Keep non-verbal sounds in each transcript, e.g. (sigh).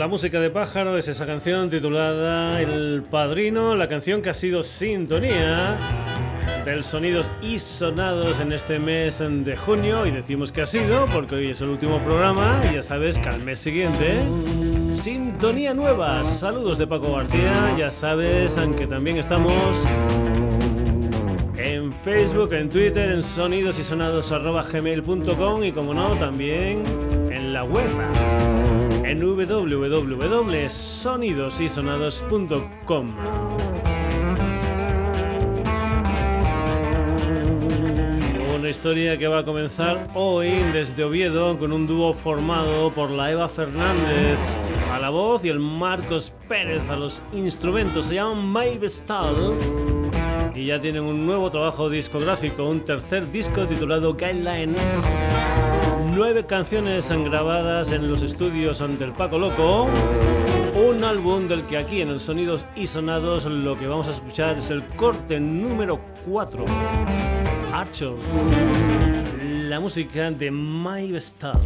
La música de pájaro es esa canción titulada El Padrino, la canción que ha sido sintonía del Sonidos y Sonados en este mes de junio y decimos que ha sido porque hoy es el último programa y ya sabes que al mes siguiente sintonía nueva. Saludos de Paco García, ya sabes, aunque también estamos en Facebook, en Twitter, en sonidosysonados.gmail.com y como no, también en la web en www.sonidosysonados.com. Una historia que va a comenzar hoy desde Oviedo con un dúo formado por la Eva Fernández a la voz y el Marcos Pérez a los instrumentos. Se llaman My y ya tienen un nuevo trabajo discográfico, un tercer disco titulado Guidelines nueve canciones grabadas en los estudios ante el Paco Loco. Un álbum del que aquí en el Sonidos y Sonados lo que vamos a escuchar es el corte número 4. Archers. La música de My Star.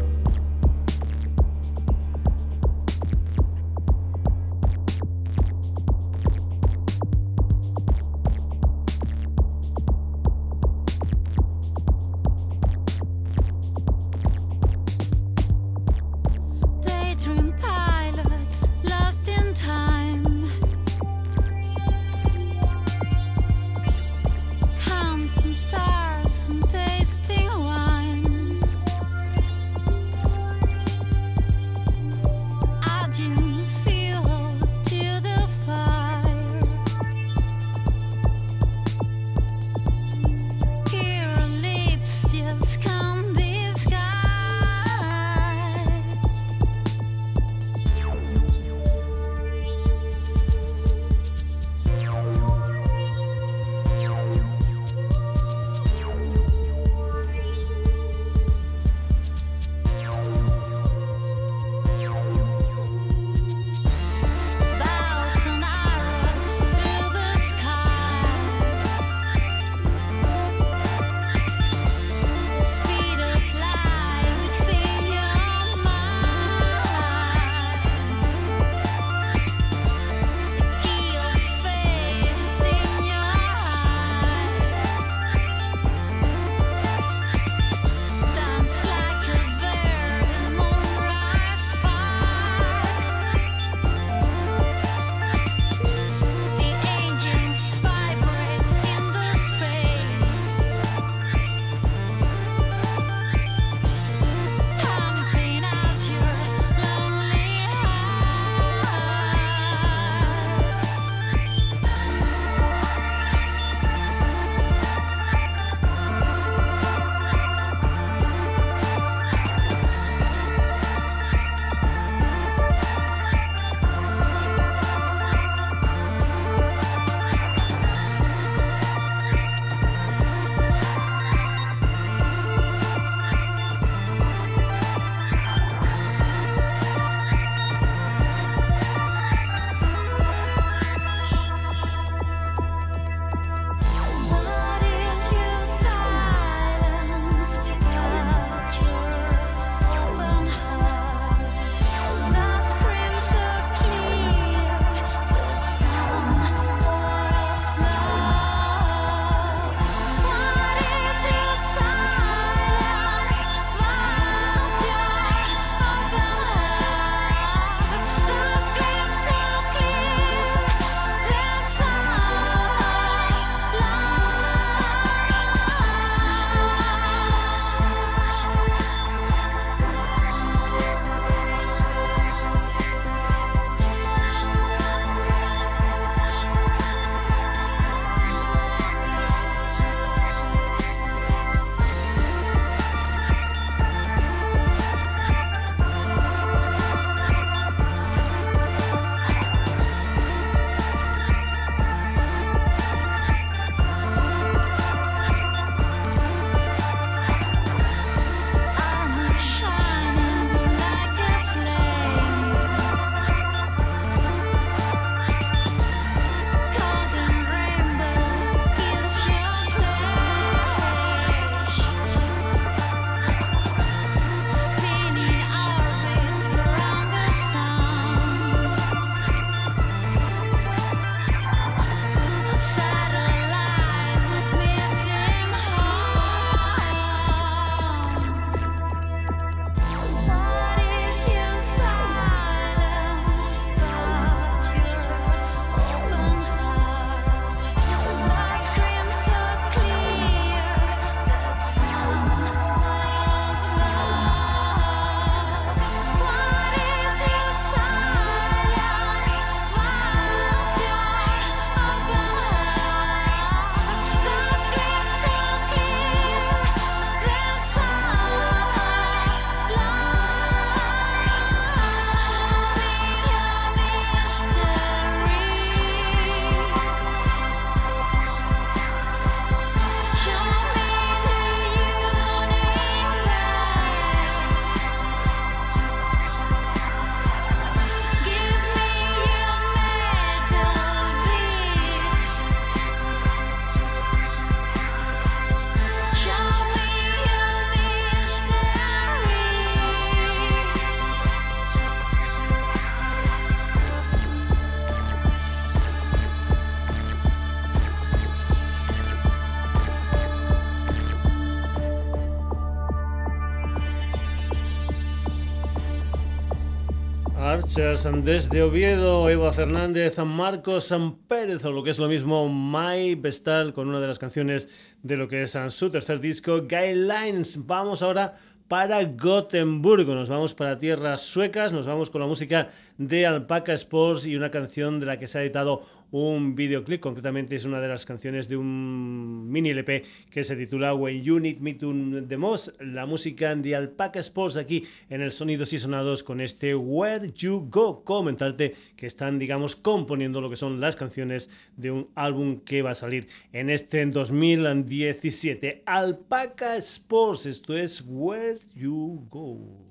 Archers desde Oviedo, Eva Fernández, Marcos San Pérez, o lo que es lo mismo, Mai Bestal, con una de las canciones de lo que es su tercer disco, Guidelines. Vamos ahora para Gotemburgo. Nos vamos para tierras suecas, nos vamos con la música de Alpaca Sports y una canción de la que se ha editado un videoclip. Concretamente es una de las canciones de un mini LP que se titula When You Need Me to The Most. La música de Alpaca Sports aquí en el Sonidos y Sonados con este Where You Go. Comentarte que están, digamos, componiendo lo que son las canciones de un álbum que va a salir en este 2017. Alpaca Sports, esto es Where You Go.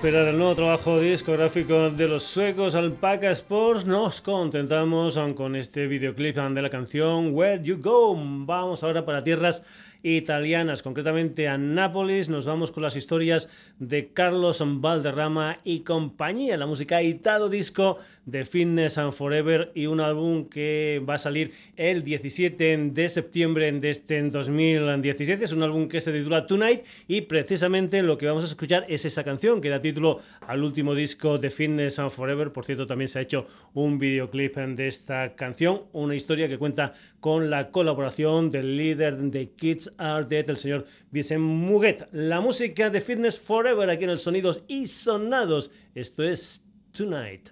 Esperar el nuevo trabajo discográfico de los suecos Alpaca Sports, nos contentamos con este videoclip de la canción Where You Go. Vamos ahora para tierras italianas, concretamente a Nápoles. Nos vamos con las historias de Carlos Valderrama y compañía, la música italo disco de Fitness and Forever y un álbum que va a salir el 17 de septiembre de este 2017. Es un álbum que se titula Tonight y precisamente lo que vamos a escuchar es esa canción que da título al último disco de Fitness and Forever. Por cierto, también se ha hecho un videoclip de esta canción, una historia que cuenta con la colaboración del líder de Kids Are el señor Vincent Muguet. La música de Fitness Forever aquí en el Sonidos y Sonados. Esto es Tonight.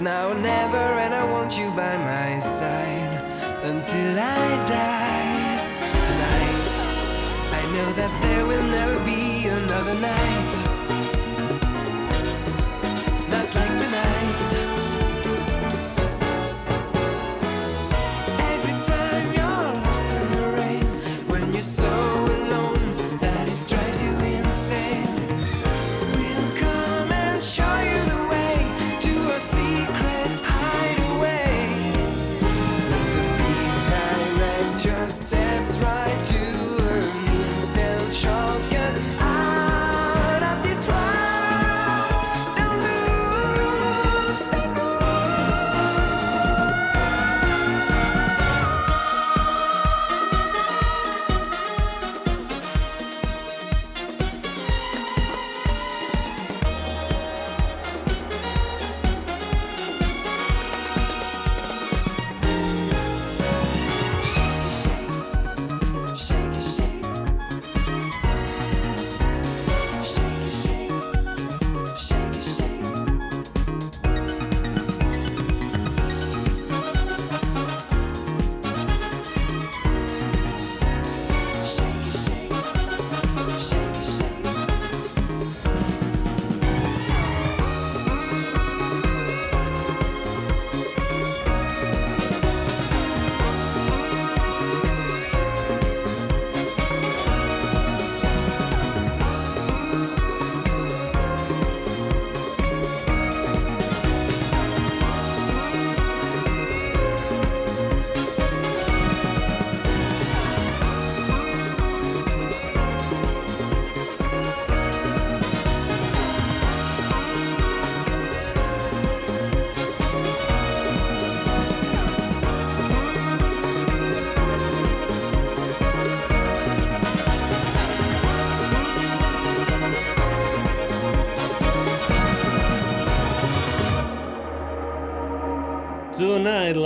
Now or never, and I want you by my side until I die. Tonight, I know that there will never be another night.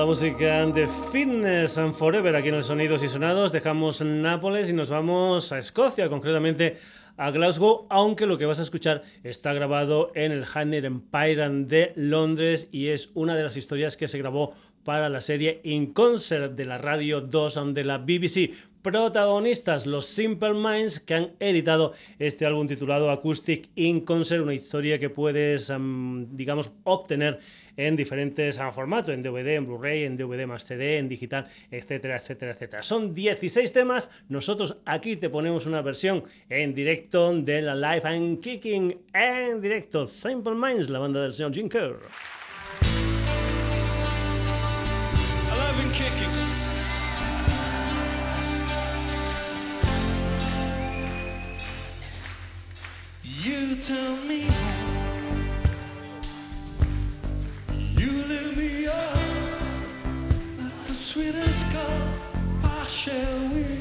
la música de Fitness and Forever aquí en los Sonidos y Sonados. Dejamos Nápoles y nos vamos a Escocia, concretamente a Glasgow, aunque lo que vas a escuchar está grabado en el Hanner Empire de Londres y es una de las historias que se grabó para la serie In Concert de la Radio 2 de la BBC. Protagonistas, los Simple Minds, que han editado este álbum titulado Acoustic In Concert, una historia que puedes, digamos, obtener en diferentes formatos, en DVD, en Blu-ray, en DVD más CD, en digital, etcétera, etcétera, etcétera. Son 16 temas. Nosotros aquí te ponemos una versión en directo de la Live and Kicking en directo. Simple Minds, la banda del señor Jim Kerr. shall we?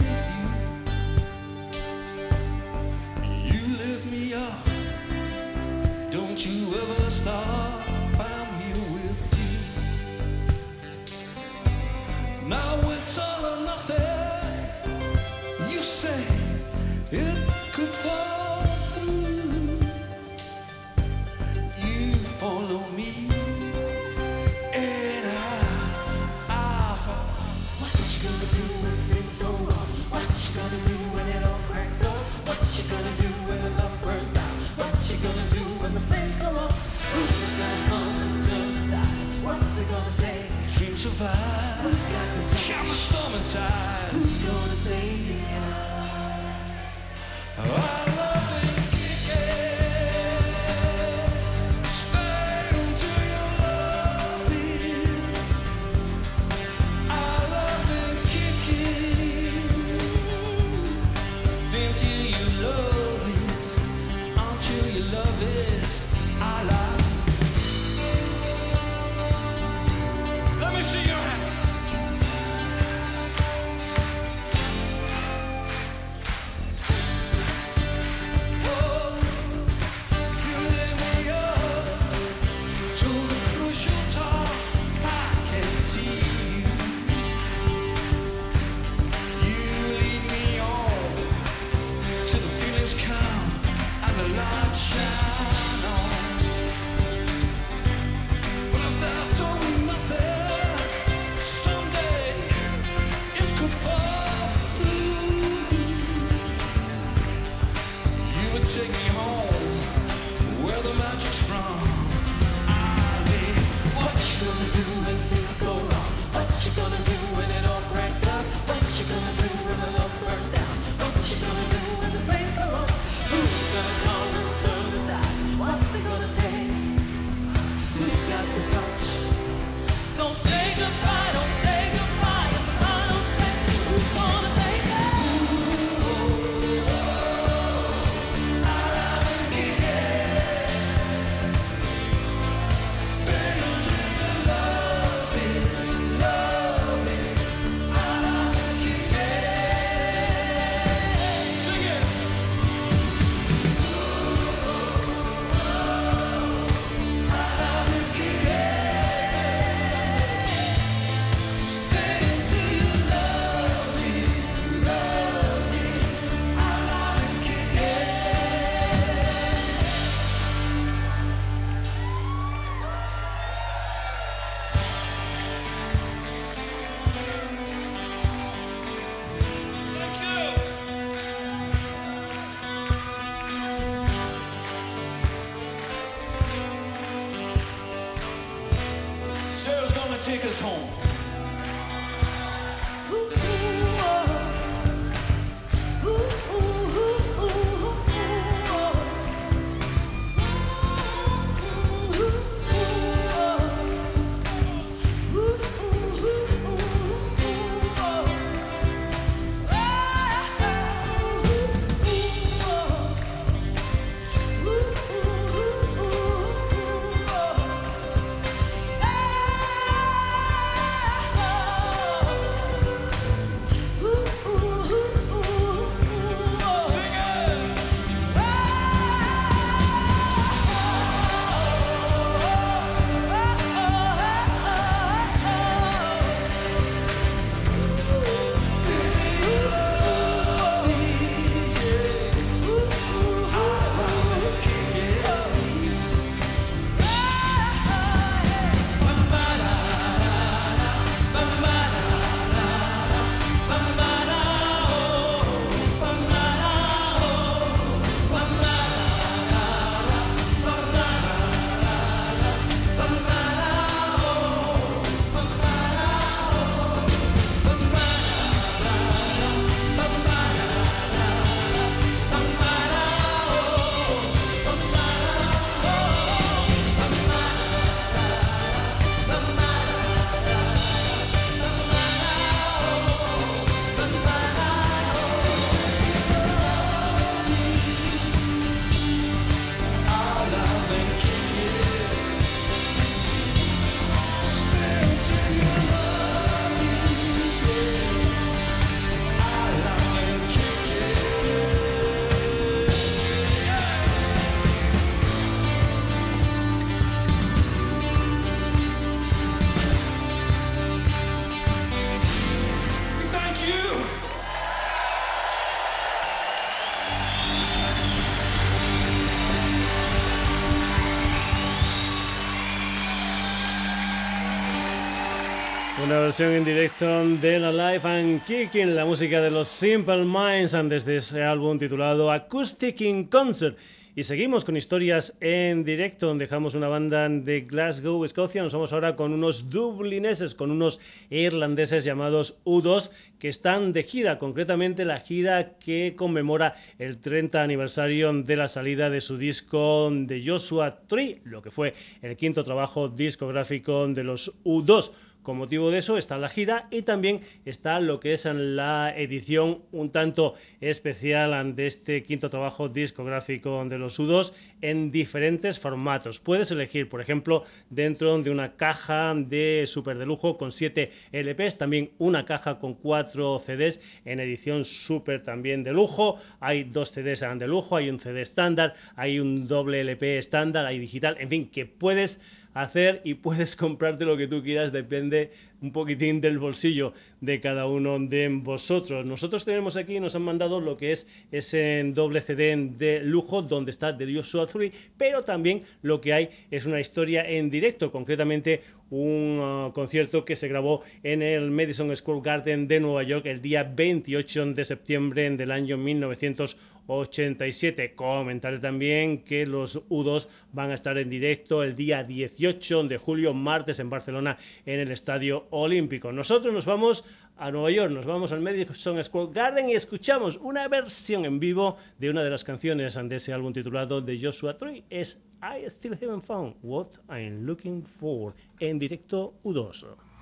Versión en directo de la Life and Kicking, la música de los Simple Minds, desde ese álbum titulado Acoustic in Concert. Y seguimos con historias en directo. Dejamos una banda de Glasgow, Escocia. Nos vamos ahora con unos dublineses, con unos irlandeses llamados U2, que están de gira, concretamente la gira que conmemora el 30 aniversario de la salida de su disco de Joshua Tree, lo que fue el quinto trabajo discográfico de los U2. Con motivo de eso está la gira y también está lo que es la edición un tanto especial de este quinto trabajo discográfico de los U2 en diferentes formatos. Puedes elegir, por ejemplo, dentro de una caja de super de lujo con 7 LPs, también una caja con 4 CDs en edición super también de lujo. Hay dos CDs de lujo, hay un CD estándar, hay un doble LP estándar, hay digital, en fin, que puedes hacer y puedes (laughs) comprarte lo que tú quieras, depende un poquitín del bolsillo de cada uno de vosotros. Nosotros tenemos aquí, nos han mandado lo que es ese doble CD de lujo donde está The Joshua 3, pero también lo que hay es una historia en directo, concretamente un uh, concierto que se grabó en el Madison Square Garden de Nueva York el día 28 de septiembre del año 1987. Comentaré también que los U2 van a estar en directo el día 18 de julio, martes, en Barcelona, en el Estadio Olímpico. Nosotros nos vamos a Nueva York, nos vamos al Madison Square Garden y escuchamos una versión en vivo de una de las canciones de ese álbum titulado The Joshua Tree. Es I Still Haven't Found What I'm Looking For en directo U2.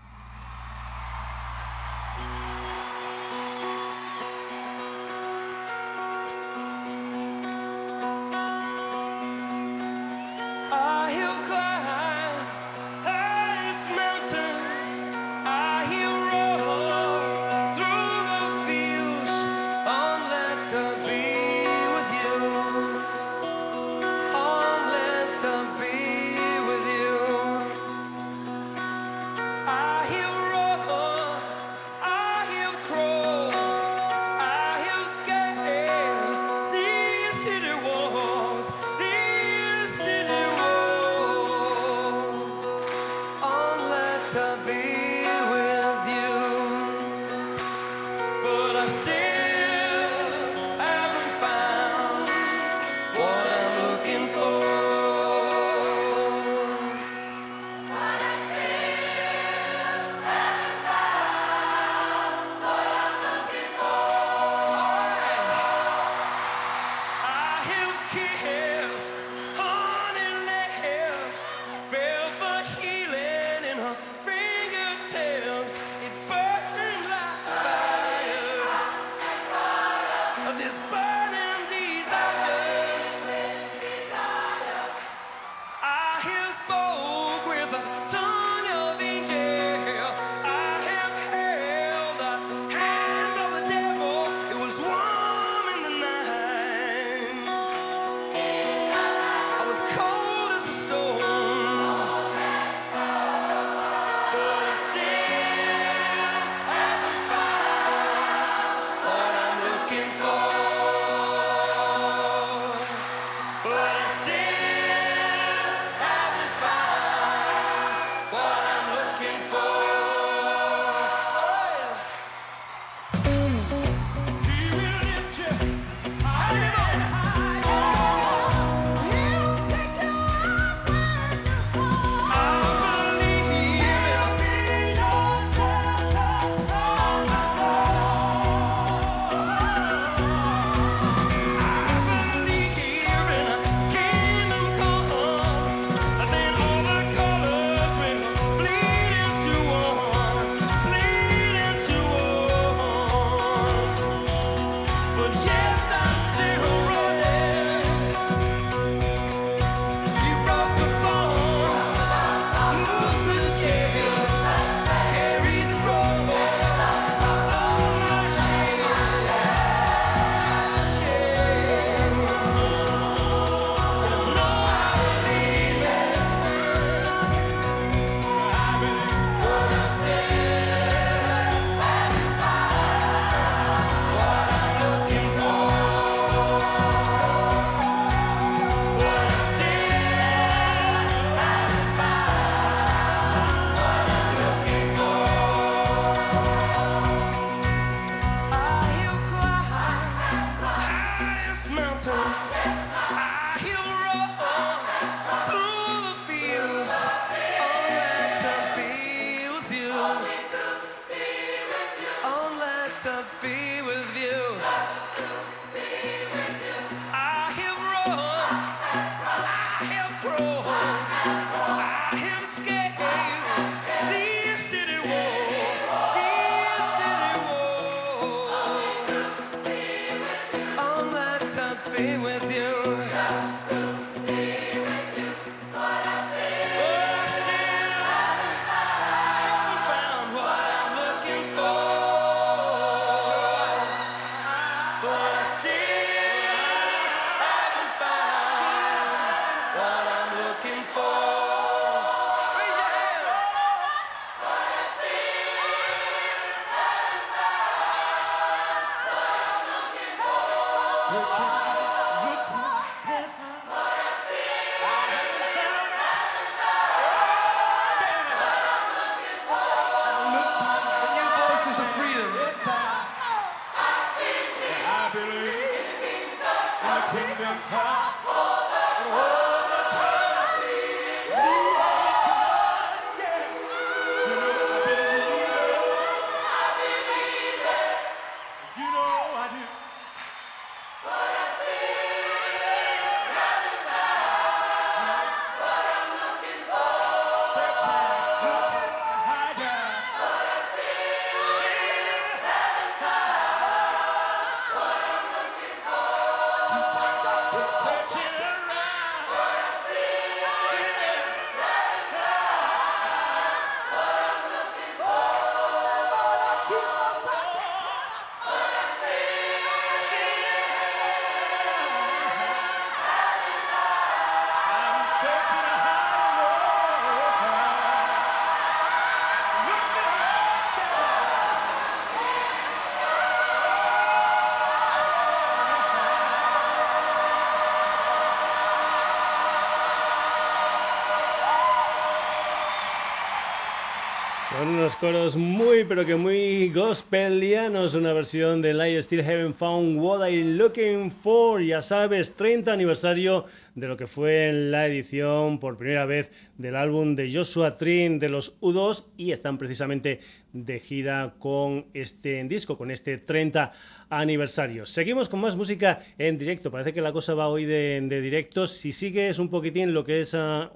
Coros muy pero que muy gospelianos, una versión de I Still Haven't Found What I Looking For, ya sabes, 30 aniversario de lo que fue la edición por primera vez del álbum de Joshua Trin de los U2 y están precisamente de gira con este disco, con este 30 aniversario. Seguimos con más música en directo. Parece que la cosa va hoy de, de directos. Si sigues un poquitín lo que es ah,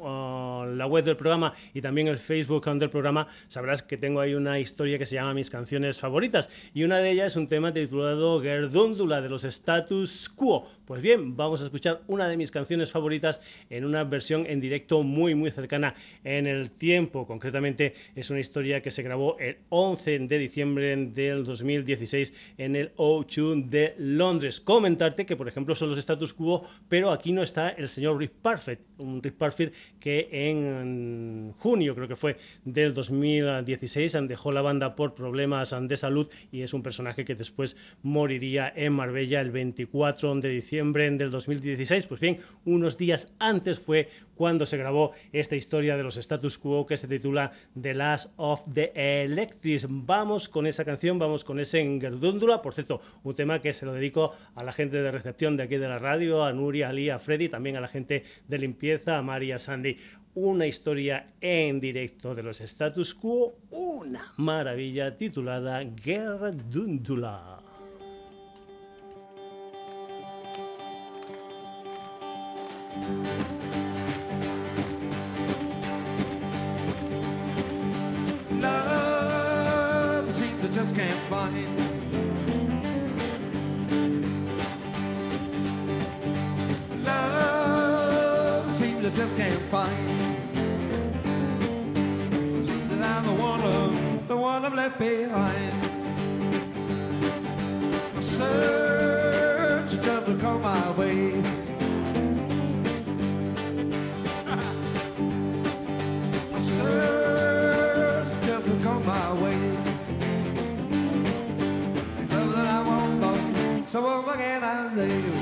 la web del programa y también el Facebook del programa, sabrás que tengo ahí una historia que se llama Mis canciones favoritas. Y una de ellas es un tema titulado Gerdúndula de los Status Quo. Pues bien, vamos a escuchar una de mis canciones favoritas en una versión en directo muy, muy cercana en el tiempo. Concretamente, es una historia que se grabó el 11 de diciembre del 2016 en el O2 de Londres. Comentarte que, por ejemplo, son los status quo, pero aquí no está el señor Rick Parfitt, un Rick Parfitt que en junio, creo que fue, del 2016 dejó la banda por problemas de salud y es un personaje que después moriría en Marbella el 24 de diciembre del 2016. Pues bien, unos días antes fue cuando se grabó esta historia de los status quo que se titula The Last of the Electrics. Vamos con esa canción, vamos con ese Engerdúndula. Por cierto, un tema que se lo dedico a la gente de recepción de aquí de la radio, a Nuria, a Lía, a Freddy, también a la gente de limpieza, a María Sandy una historia en directo de los status quo, una maravilla titulada Guerra I just can't find. I'm the one of the one I've left behind. Search just to come my way. Search just to come my way. So again I say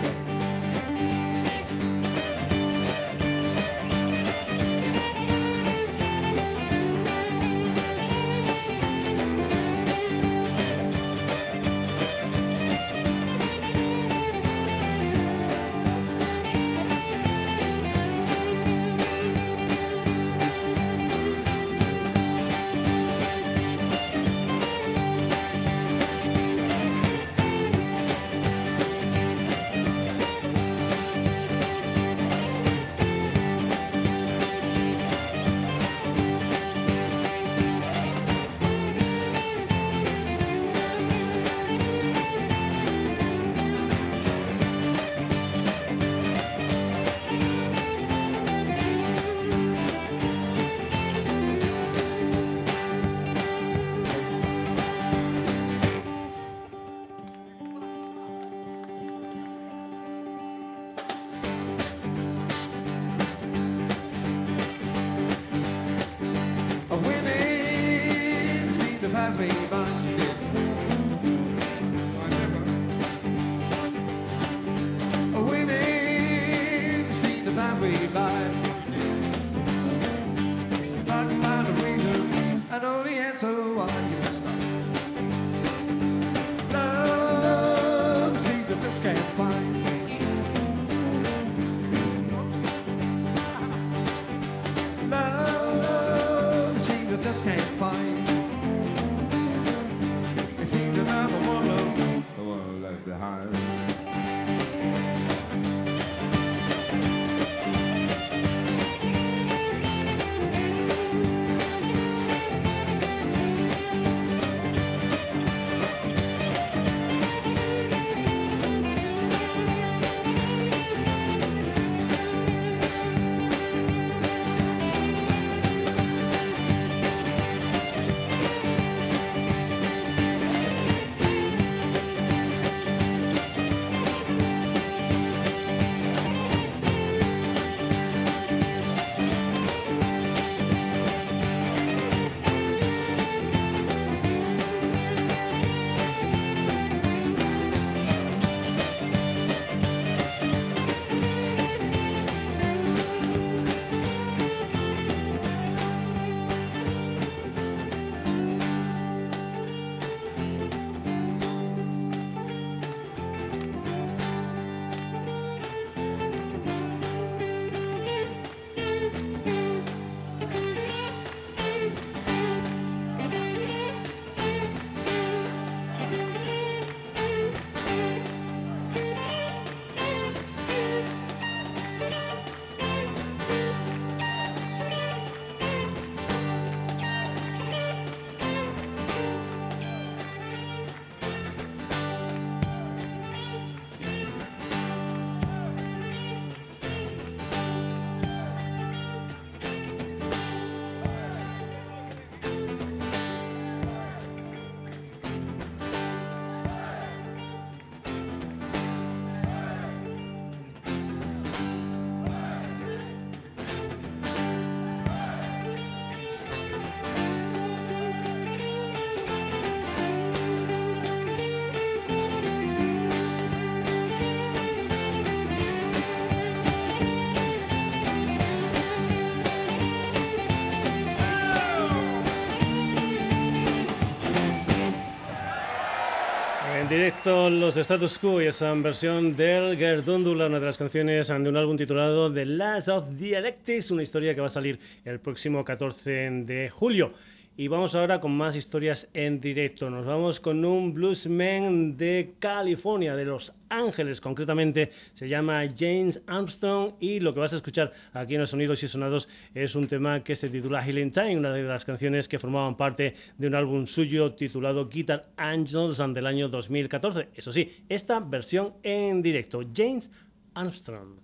los Status Quo y esa versión del Gerdundula, una de las canciones de un álbum titulado The Last of Dialectics, una historia que va a salir el próximo 14 de julio. Y vamos ahora con más historias en directo. Nos vamos con un bluesman de California, de Los Ángeles concretamente. Se llama James Armstrong y lo que vas a escuchar aquí en los Sonidos y Sonados es un tema que se titula Healing Time, una de las canciones que formaban parte de un álbum suyo titulado Guitar Angels del año 2014. Eso sí, esta versión en directo. James Armstrong.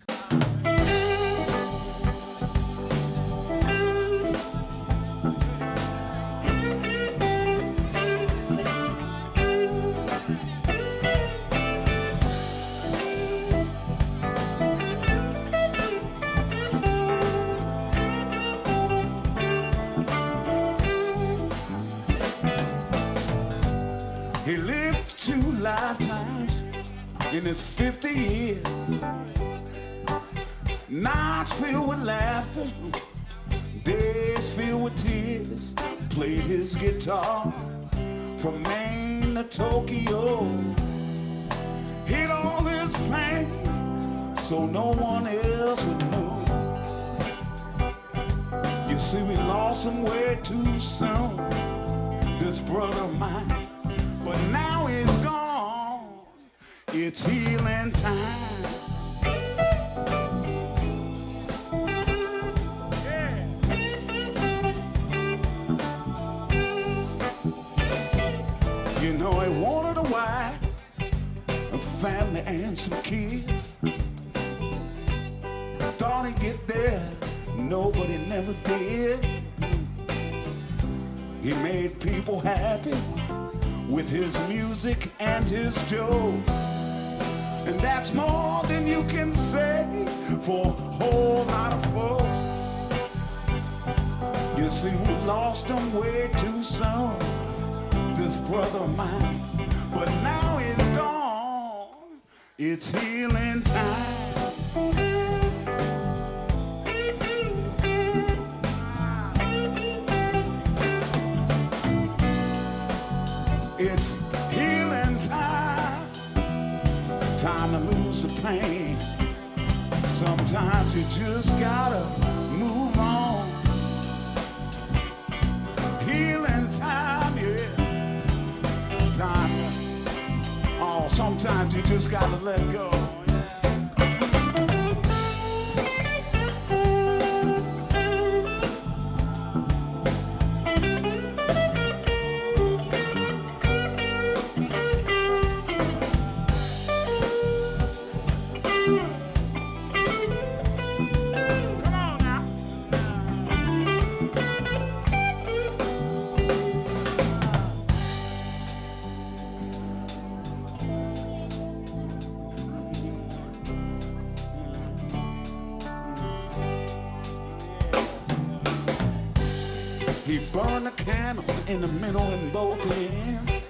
In his 50 years. Nights filled with laughter, days filled with tears. Played his guitar from Maine to Tokyo. Hid all his pain so no one else would know. You see, we lost him way too soon, this brother of mine. But now he's. It's healing time. Yeah. You know, he wanted a wife, a family, and some kids. Thought he'd get there, nobody never did. He made people happy with his music and his jokes. And that's more than you can say for a whole lot of folks. You see, we lost him way too soon, this brother of mine. But now he's gone, it's healing time. Time to lose the pain. Sometimes you just gotta move on. Healing time, yeah. Time all oh, Sometimes you just gotta let go. In the middle and both ends.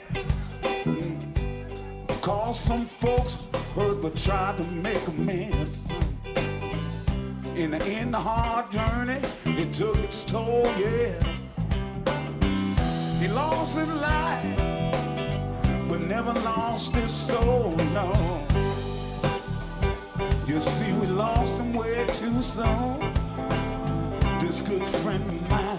Cause some folks heard but tried to make amends. In the end, the hard journey, it took its toll, yeah. He lost his life, but never lost his soul, no. You see, we lost him way too soon. This good friend of mine,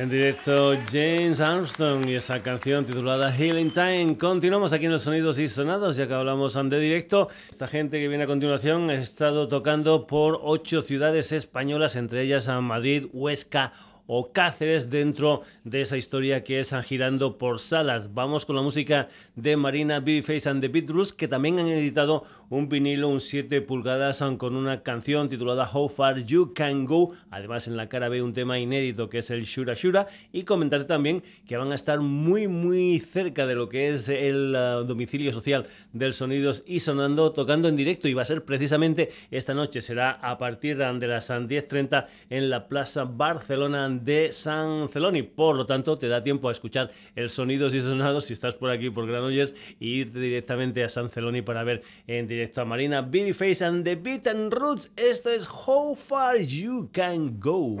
En directo James Armstrong y esa canción titulada Healing Time. Continuamos aquí en los sonidos y sonados, ya que hablamos de directo. Esta gente que viene a continuación ha estado tocando por ocho ciudades españolas, entre ellas a Madrid, Huesca, o Cáceres dentro de esa historia que es girando por salas. Vamos con la música de Marina, Babyface and the Beatles, que también han editado un vinilo, un 7 pulgadas, con una canción titulada How Far You Can Go. Además, en la cara B un tema inédito que es el Shura Shura. Y comentar también que van a estar muy, muy cerca de lo que es el uh, domicilio social del Sonidos y Sonando, tocando en directo. Y va a ser precisamente esta noche, será a partir de las 10.30 en la Plaza Barcelona de San Celoni. Por lo tanto, te da tiempo a escuchar el sonidos y sonados si estás por aquí por Granollers e irte directamente a San Celoni para ver en directo a Marina, Babyface and the Beaten Roots. Esto es How Far You Can Go.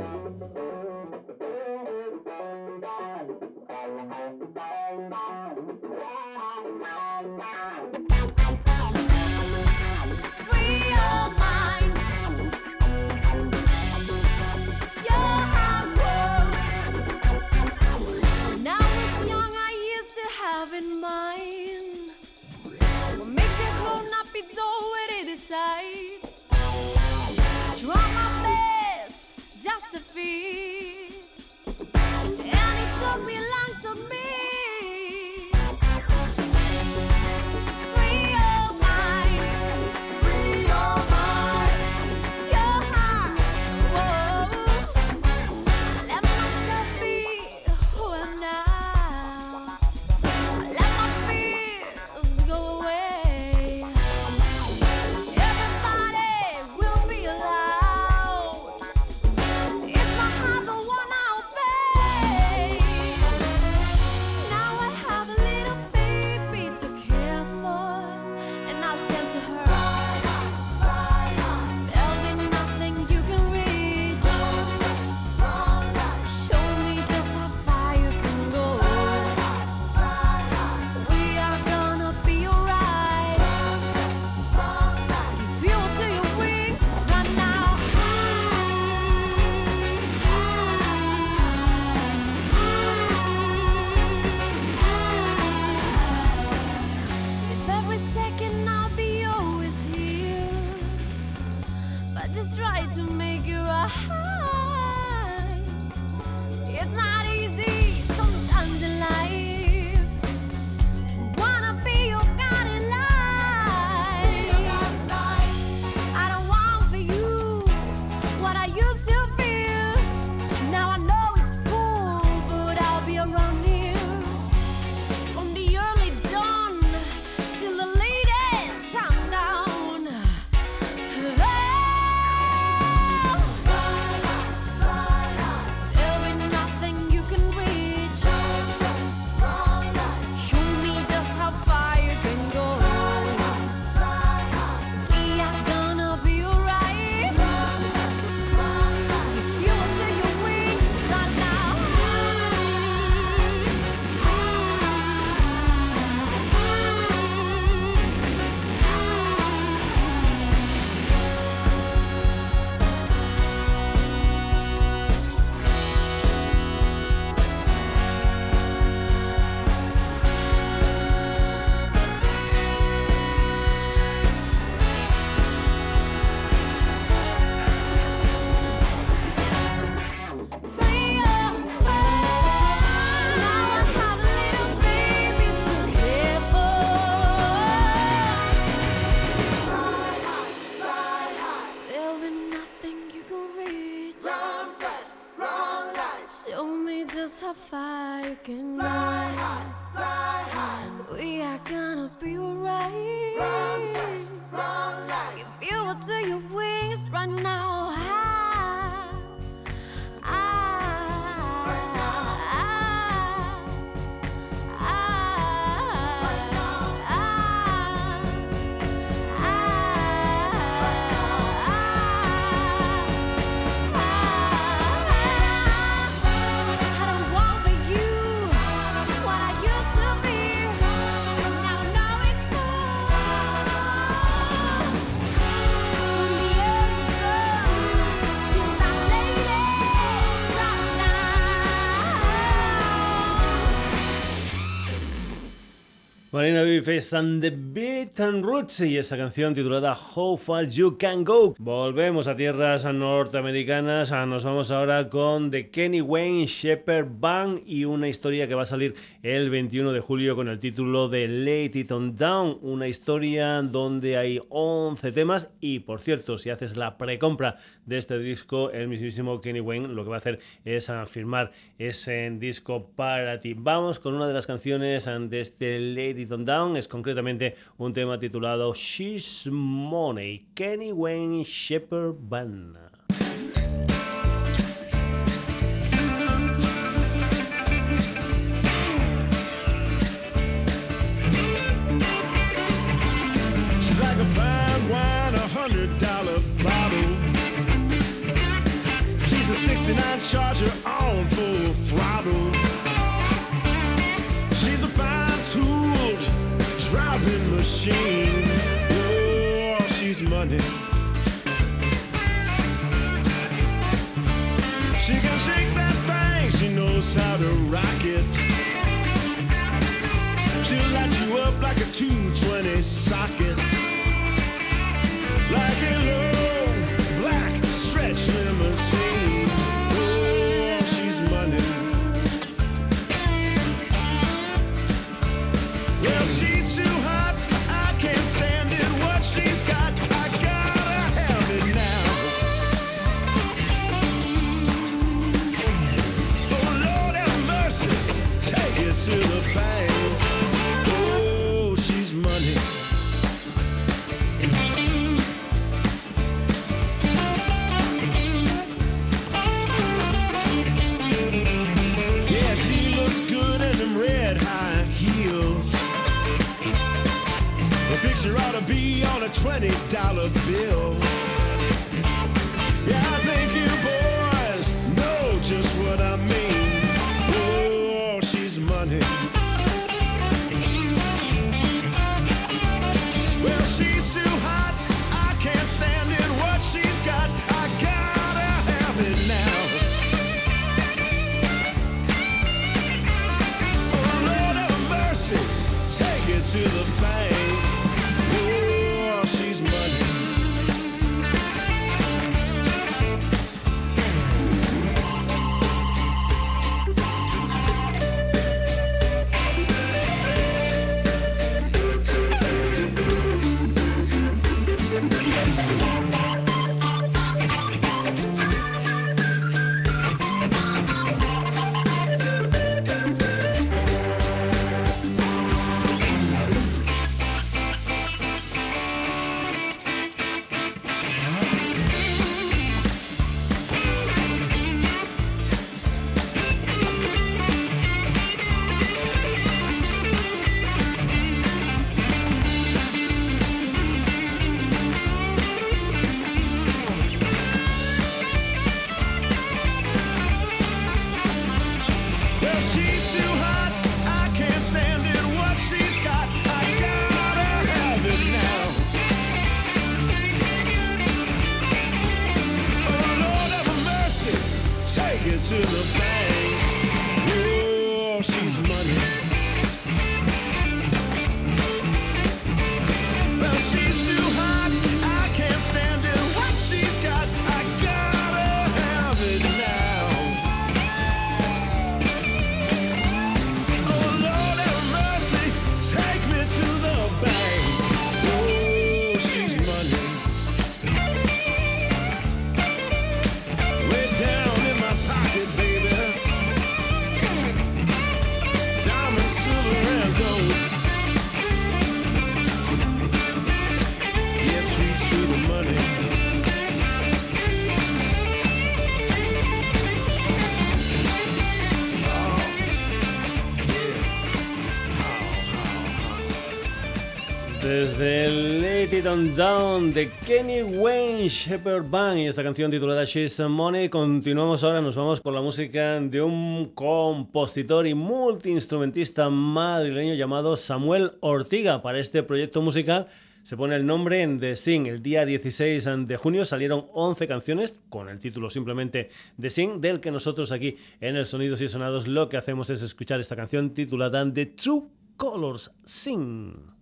Side. Babyface and the And y esa canción titulada How Far You Can Go. Volvemos a tierras norteamericanas, nos vamos ahora con The Kenny Wayne Shepherd Band y una historia que va a salir el 21 de julio con el título de Late It On Down, una historia donde hay 11 temas y por cierto, si haces la precompra de este disco, el mismísimo Kenny Wayne lo que va a hacer es firmar ese disco para ti. Vamos con una de las canciones de este Late It Down es concretamente un tema titulado She's Money, Kenny Wayne Shepherd Band. She's like a fine wine, a hundred dollar bottle. She's a 69 Charger on full throttle. Driving machine. Oh, she's money. She can shake that thing, she knows how to rock it. She'll light you up like a 220 socket. Like a Picture ought to be on a twenty dollar bill. Kenny Wayne Shepherd Band y esta canción titulada She's Money. Continuamos ahora, nos vamos con la música de un compositor y multiinstrumentista madrileño llamado Samuel Ortiga. Para este proyecto musical se pone el nombre en The Sing. El día 16 de junio salieron 11 canciones con el título simplemente The Sing, del que nosotros aquí en el Sonidos y Sonados lo que hacemos es escuchar esta canción titulada The True Colors Sing.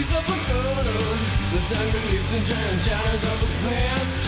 of the good, the time we lived in giant shadows of the past.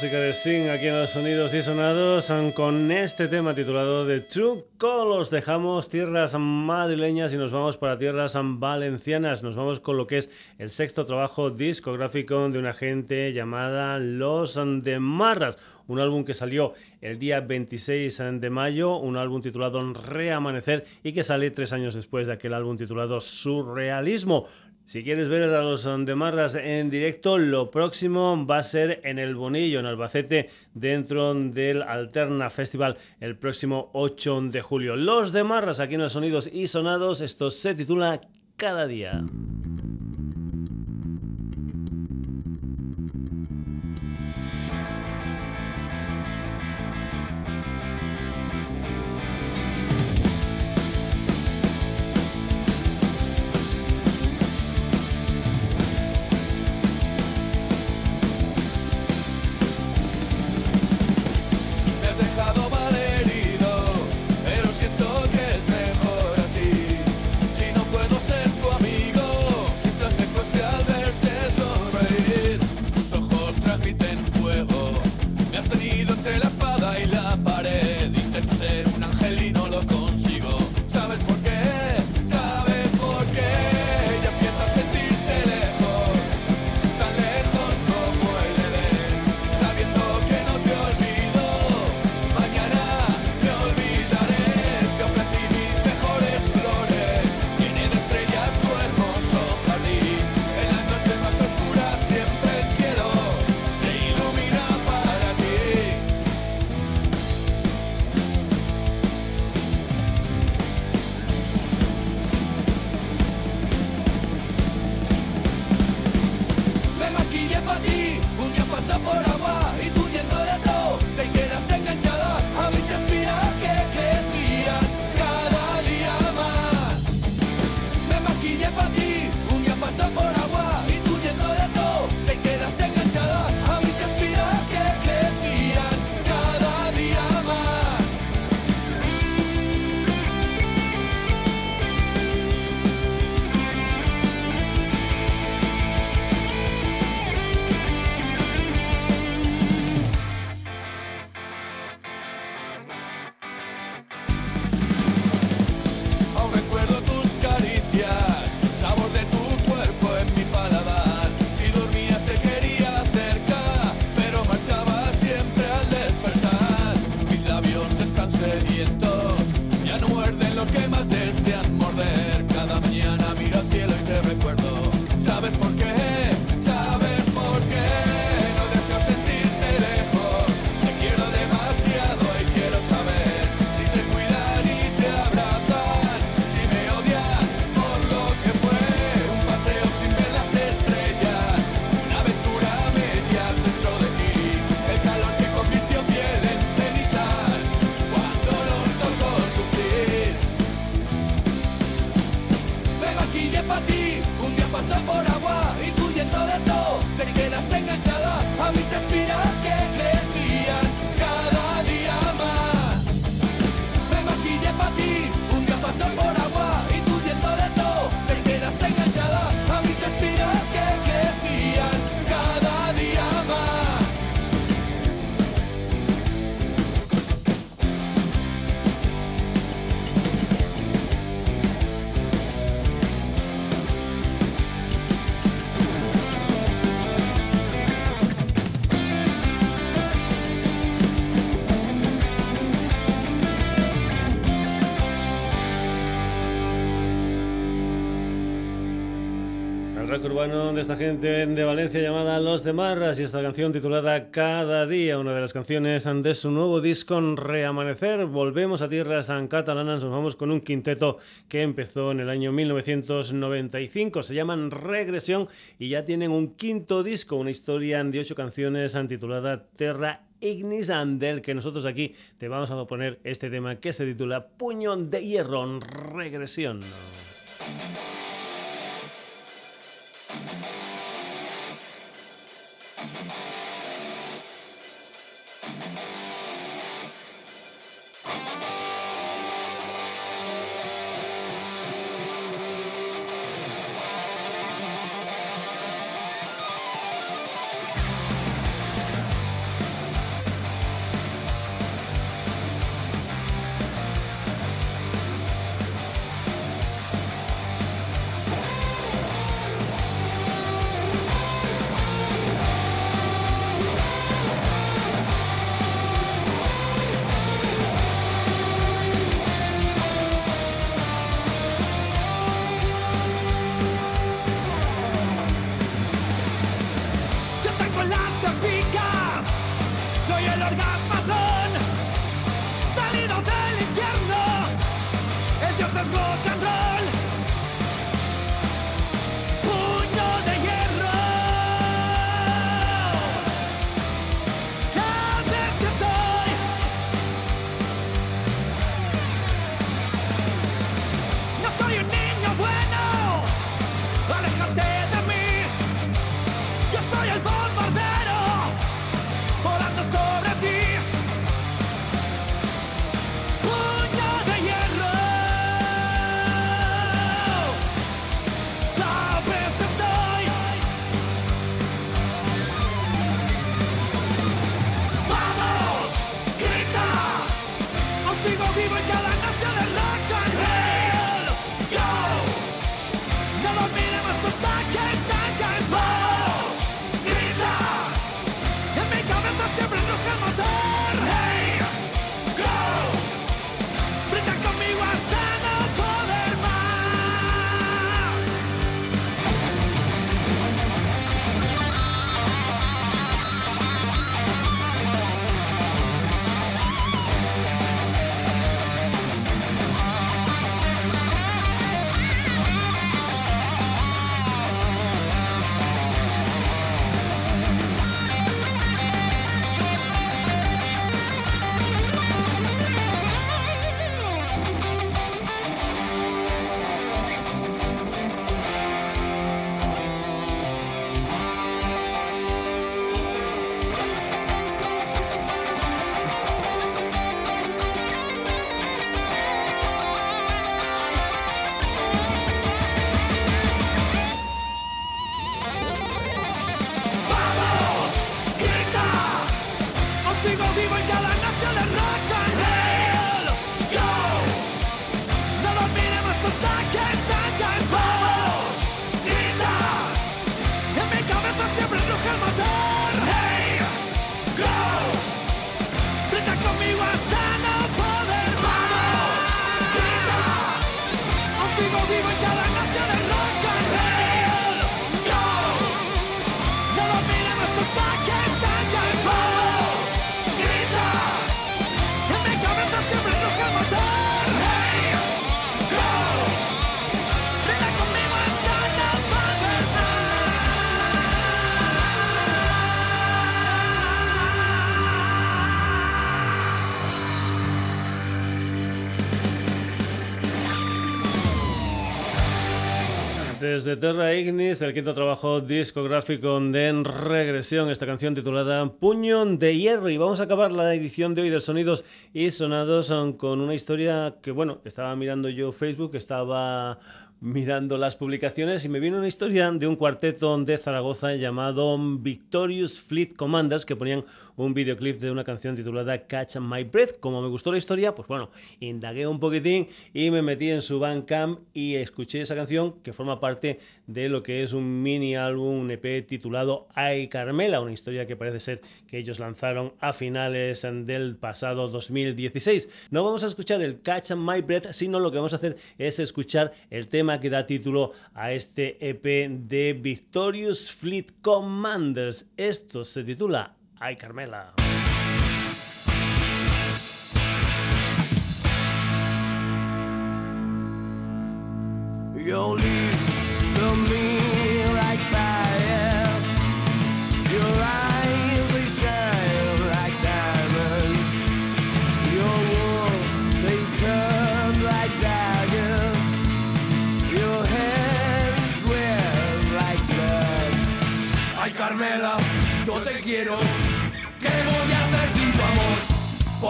Música de Sting aquí en los sonidos y sonados con este tema titulado The True Colors. Dejamos tierras madrileñas y nos vamos para tierras valencianas. Nos vamos con lo que es el sexto trabajo discográfico de una gente llamada Los Demarras. Un álbum que salió el día 26 de mayo, un álbum titulado Reamanecer y que sale tres años después de aquel álbum titulado Surrealismo. Si quieres ver a los Demarras en directo, lo próximo va a ser en el Bonillo, en Albacete, dentro del Alterna Festival, el próximo 8 de julio. Los Demarras aquí en los Sonidos y Sonados, esto se titula Cada día. De esta gente de Valencia llamada Los de Marras y esta canción titulada Cada día, una de las canciones de su nuevo disco Reamanecer. Volvemos a tierras catalanas, nos vamos con un quinteto que empezó en el año 1995. Se llaman Regresión y ya tienen un quinto disco, una historia de ocho canciones titulada Terra Ignis Andel, que nosotros aquí te vamos a poner este tema que se titula Puño de Hierro, Regresión. De Terra Ignis, el quinto trabajo discográfico de Regresión, esta canción titulada Puño de Hierro. Y vamos a acabar la edición de hoy de Sonidos y Sonados con una historia que, bueno, estaba mirando yo Facebook, estaba mirando las publicaciones y me vino una historia de un cuarteto de Zaragoza llamado Victorious Fleet Commanders que ponían un videoclip de una canción titulada Catch My Breath. Como me gustó la historia, pues bueno, indagué un poquitín y me metí en su Bandcamp y escuché esa canción que forma parte de lo que es un mini álbum, un EP titulado Ay Carmela, una historia que parece ser que ellos lanzaron a finales del pasado 2016. No vamos a escuchar el Catch My Breath, sino lo que vamos a hacer es escuchar el que da título a este EP de Victorious Fleet Commanders. Esto se titula Ay Carmela.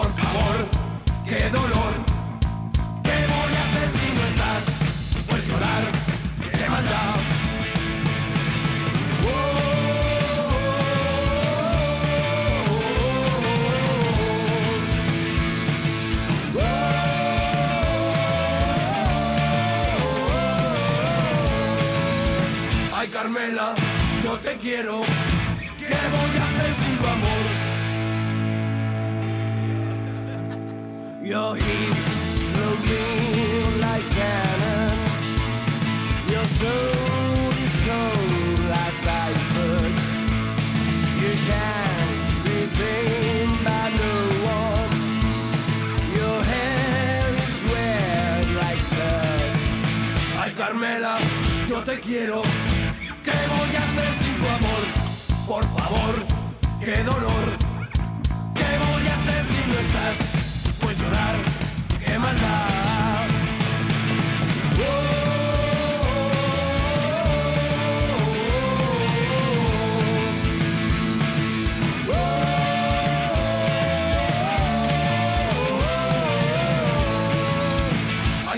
Por favor, qué dolor. ¿Qué voy a hacer si no estás? Pues llorar, qué maldad. Ay Carmela yo te quiero. Your hips look like cannon. Your soul is cold as iceberg. You can't be tamed by no one. Your hair is red like blood. Carmela, yo te quiero. ¿Qué voy a hacer sin tu amor? Por favor, qué dolor. ¿Qué voy a hacer si no estás?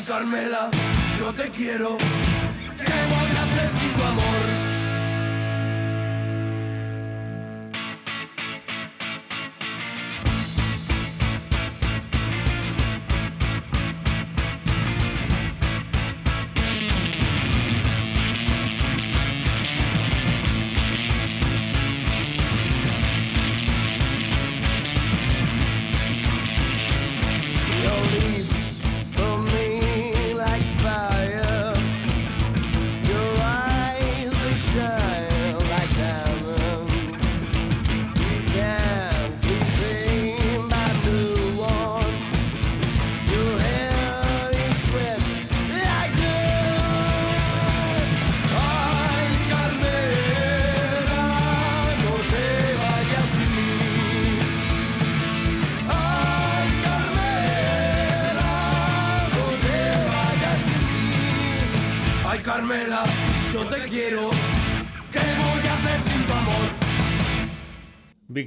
Carmela, yo te quiero.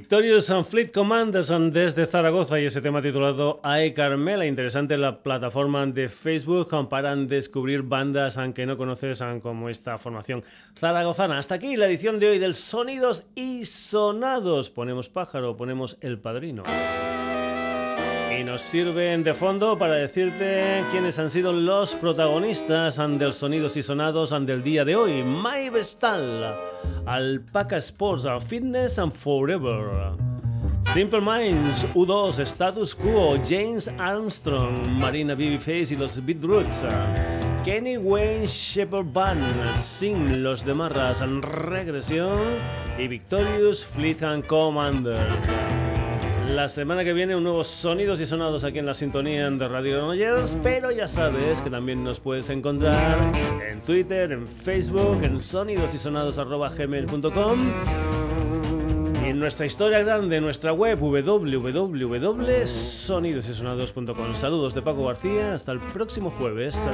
Victorious and Fleet Commanders and desde Zaragoza y ese tema titulado Ay Carmela. Interesante la plataforma de Facebook para descubrir bandas aunque no conoces como esta formación zaragozana. Hasta aquí la edición de hoy del Sonidos y Sonados. Ponemos pájaro, ponemos el padrino. Y nos sirven de fondo para decirte quiénes han sido los protagonistas del Sonidos y Sonados del día de hoy. Mai Vestal, Alpaca Sports, Fitness and Forever. Simple Minds, U2, Status Quo, James Armstrong, Marina Babyface y los Beatroots. Kenny Wayne Shepherd Band, Sing Los de Marras, Regresión y Victorious Fleet and Commanders. La semana que viene un nuevo Sonidos y Sonados aquí en la sintonía de Radio Granollers, pero ya sabes que también nos puedes encontrar en Twitter, en Facebook, en sonidosysonados.gmail.com y en nuestra historia grande, en nuestra web www.sonidosysonados.com. Saludos de Paco García, hasta el próximo jueves.